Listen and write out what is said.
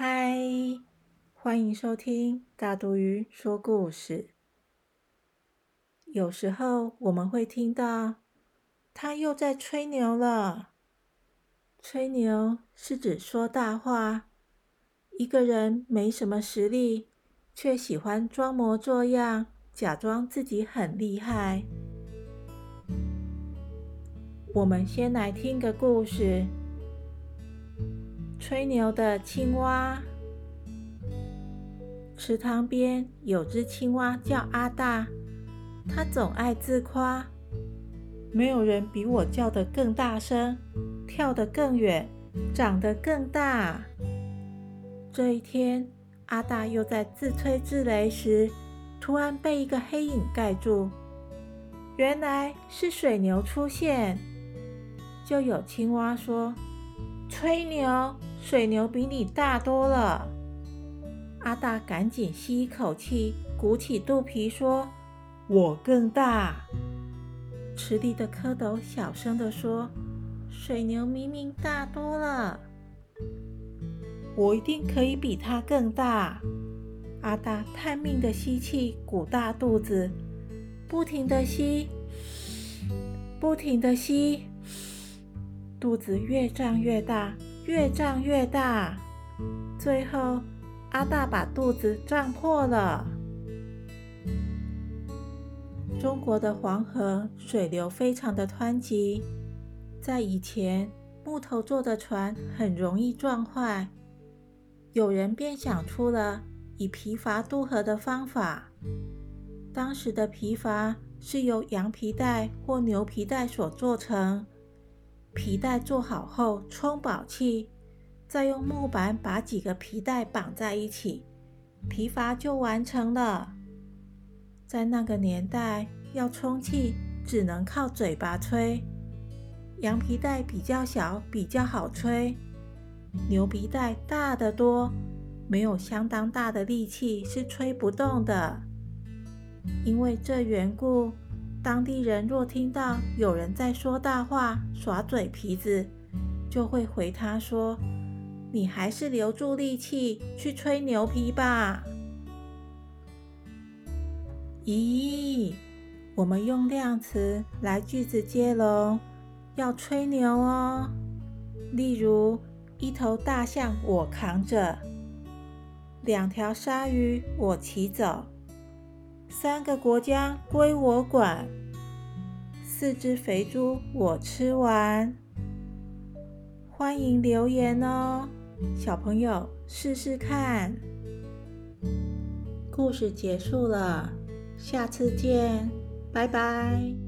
嗨，欢迎收听大毒鱼说故事。有时候我们会听到他又在吹牛了。吹牛是指说大话。一个人没什么实力，却喜欢装模作样，假装自己很厉害。我们先来听个故事。吹牛的青蛙。池塘边有只青蛙叫阿大，它总爱自夸：没有人比我叫得更大声，跳得更远，长得更大。这一天，阿大又在自吹自擂时，突然被一个黑影盖住。原来是水牛出现。就有青蛙说：“吹牛。”水牛比你大多了。阿大赶紧吸一口气，鼓起肚皮说：“我更大。”池里的蝌蚪小声地说：“水牛明明大多了，我一定可以比它更大。”阿大拼命的吸气，鼓大肚子，不停的吸，不停的吸，肚子越胀越大。越胀越大，最后阿大把肚子胀破了。中国的黄河水流非常的湍急，在以前木头做的船很容易撞坏，有人便想出了以皮筏渡河的方法。当时的皮筏是由羊皮带或牛皮带所做成。皮带做好后，充饱气，再用木板把几个皮带绑在一起，皮筏就完成了。在那个年代，要充气只能靠嘴巴吹。羊皮带比较小，比较好吹；牛皮带大得多，没有相当大的力气是吹不动的。因为这缘故。当地人若听到有人在说大话、耍嘴皮子，就会回他说：“你还是留住力气去吹牛皮吧。”咦，我们用量词来句子接龙，要吹牛哦。例如，一头大象我扛着，两条鲨鱼我骑走。三个国家归我管，四只肥猪我吃完。欢迎留言哦，小朋友试试看。故事结束了，下次见，拜拜。